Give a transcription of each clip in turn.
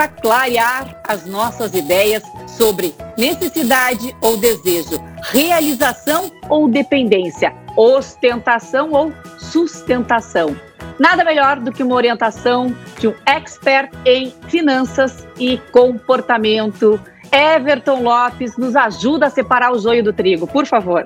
para clarear as nossas ideias sobre necessidade ou desejo, realização ou dependência, ostentação ou sustentação. Nada melhor do que uma orientação de um expert em finanças e comportamento. Everton Lopes nos ajuda a separar o joio do trigo, por favor.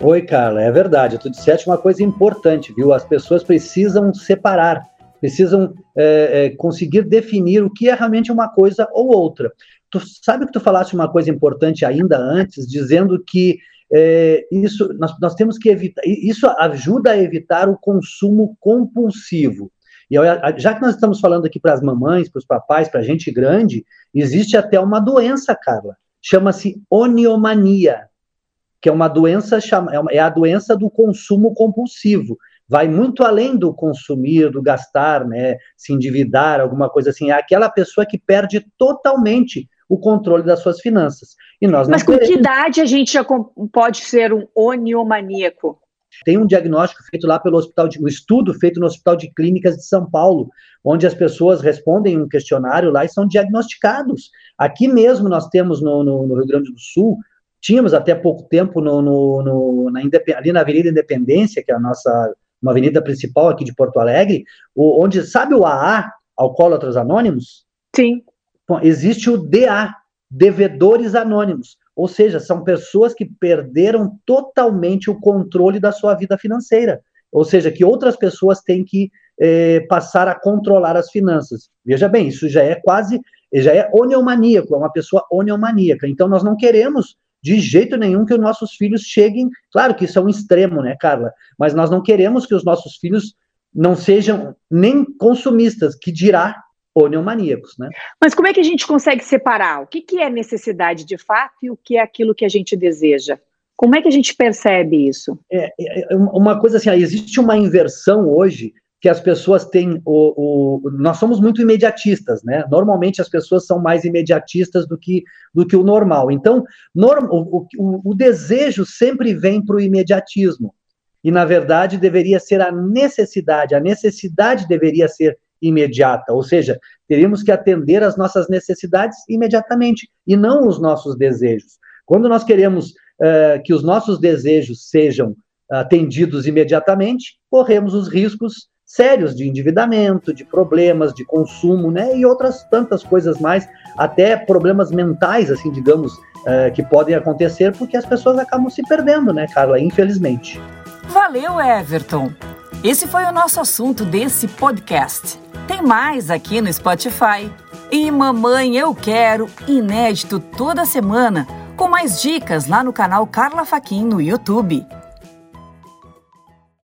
Oi, Carla, é verdade. Tu disseste uma coisa importante, viu? As pessoas precisam separar, precisam é, é, conseguir definir o que é realmente uma coisa ou outra. Tu sabe que tu falaste uma coisa importante ainda antes, dizendo que é, isso nós, nós temos que evitar, isso ajuda a evitar o consumo compulsivo. E já que nós estamos falando aqui para as mamães, para os papais, para a gente grande, existe até uma doença, Carla, chama-se oniomania, que é uma doença, é, é a doença do consumo compulsivo. Vai muito além do consumir, do gastar, né, se endividar, alguma coisa assim. É aquela pessoa que perde totalmente o controle das suas finanças. E nós Mas com que idade a gente já pode ser um oniomaníaco? Tem um diagnóstico feito lá pelo hospital, de, um estudo feito no Hospital de Clínicas de São Paulo, onde as pessoas respondem um questionário lá e são diagnosticados. Aqui mesmo nós temos no, no, no Rio Grande do Sul, tínhamos até pouco tempo no, no na, ali na Avenida Independência, que é a nossa uma avenida principal aqui de Porto Alegre, onde sabe o AA, Alcoólatras Anônimos? Sim. Bom, existe o DA, Devedores Anônimos, ou seja, são pessoas que perderam totalmente o controle da sua vida financeira, ou seja, que outras pessoas têm que eh, passar a controlar as finanças. Veja bem, isso já é quase, já é oneomaníaco, é uma pessoa oneomaníaca. Então, nós não queremos de jeito nenhum que os nossos filhos cheguem. Claro que isso é um extremo, né, Carla? Mas nós não queremos que os nossos filhos não sejam nem consumistas, que dirá oniomaníacos, né? Mas como é que a gente consegue separar o que, que é necessidade de fato e o que é aquilo que a gente deseja? Como é que a gente percebe isso? É, é, é uma coisa assim, existe uma inversão hoje que as pessoas têm o, o, nós somos muito imediatistas, né? Normalmente as pessoas são mais imediatistas do que do que o normal. Então, norm, o, o, o desejo sempre vem para o imediatismo e na verdade deveria ser a necessidade. A necessidade deveria ser imediata, ou seja, teríamos que atender às nossas necessidades imediatamente e não os nossos desejos. Quando nós queremos uh, que os nossos desejos sejam atendidos imediatamente, corremos os riscos sérios de endividamento, de problemas de consumo, né, e outras tantas coisas mais, até problemas mentais, assim, digamos, uh, que podem acontecer porque as pessoas acabam se perdendo, né, Carla, infelizmente. Valeu, Everton. Esse foi o nosso assunto desse podcast. Tem mais aqui no Spotify. E Mamãe Eu Quero, inédito toda semana, com mais dicas lá no canal Carla Faquin no YouTube.